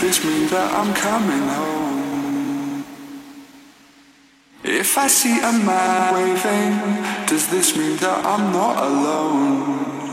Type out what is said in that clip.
this means that I'm coming home? If I see a man waving, does this mean that I'm not alone?